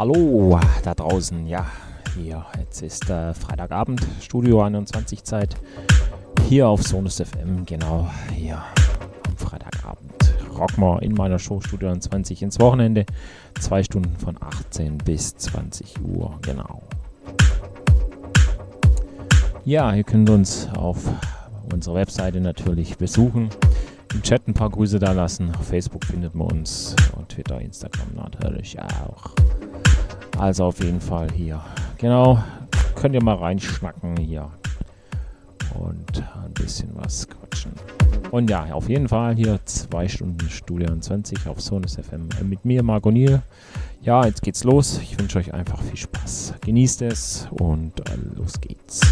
hallo da draußen. Ja, hier, jetzt ist äh, Freitagabend, Studio 21 Zeit. Hier auf Sonus FM, genau, hier am Freitagabend. Rockmore in meiner Show Studio 21 ins Wochenende. Zwei Stunden von 18 bis 20 Uhr, genau. Ja, ihr könnt uns auf unserer Webseite natürlich besuchen. Im Chat ein paar Grüße da lassen. Auf Facebook findet man uns und Twitter, Instagram natürlich auch. Also auf jeden Fall hier. Genau, könnt ihr mal reinschnacken hier und ein bisschen was quatschen. Und ja, auf jeden Fall hier zwei Stunden Studio 20 auf Sonus FM mit mir, Marco Niel. Ja, jetzt geht's los. Ich wünsche euch einfach viel Spaß. Genießt es und äh, los geht's.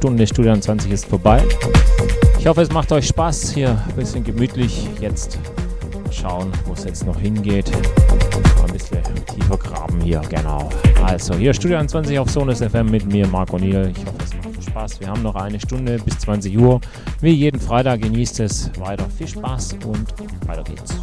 Stunde Studio 20 ist vorbei. Ich hoffe, es macht euch Spaß. Hier ein bisschen gemütlich. Jetzt schauen, wo es jetzt noch hingeht. Ein bisschen tiefer graben hier, genau. Also, hier Studio 20 auf Sonus FM mit mir, Marco Niel. Ich hoffe, es macht Spaß. Wir haben noch eine Stunde bis 20 Uhr. Wie jeden Freitag genießt es weiter. Viel Spaß und weiter geht's.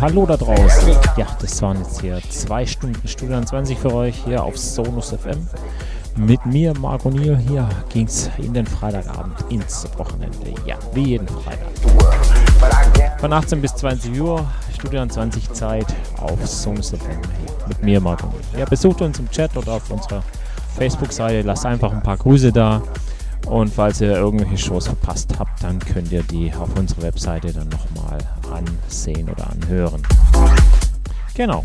Hallo da draußen. Ja, das waren jetzt hier zwei Stunden Studio 20 für euch hier auf Sonus FM. Mit mir, Marco Niel, hier ging es in den Freitagabend ins Wochenende. Ja, wie jeden Freitag. Von 18 bis 20 Uhr, Studio 20 Zeit auf Sonus FM. Mit mir, Marco Niel. Ja, besucht uns im Chat oder auf unserer Facebook-Seite, lasst einfach ein paar Grüße da. Und falls ihr irgendwelche Shows verpasst habt, dann könnt ihr die auf unserer Webseite dann ansehen oder anhören. Genau.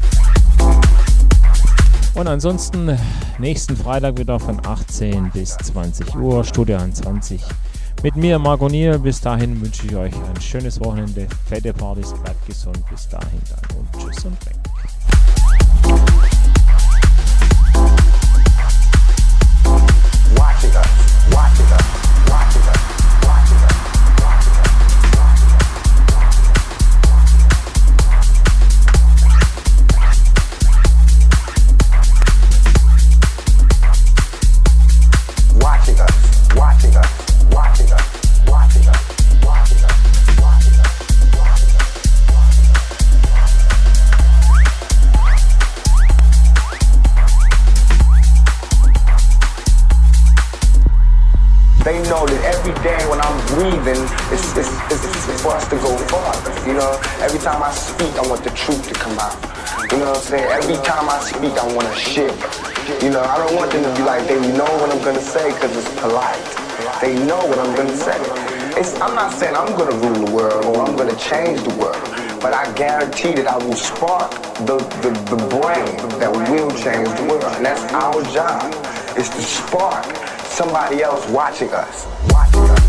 Und ansonsten nächsten Freitag wieder von 18 bis 20 Uhr, Studio 20 mit mir, Marco. Bis dahin wünsche ich euch ein schönes Wochenende, fette Partys, bleibt gesund. Bis dahin dann I'm it's, it's, it's, it's for us to go farther. You know, every time I speak, I want the truth to come out. You know what I'm saying? Every time I speak, I want to share. You know, I don't want them to be like, they know what I'm going to say because it's polite. They know what I'm going to say. It's, I'm not saying I'm going to rule the world or I'm going to change the world. But I guarantee that I will spark the, the, the brain that will change the world. And that's our job, is to spark somebody else watching us. Watching us.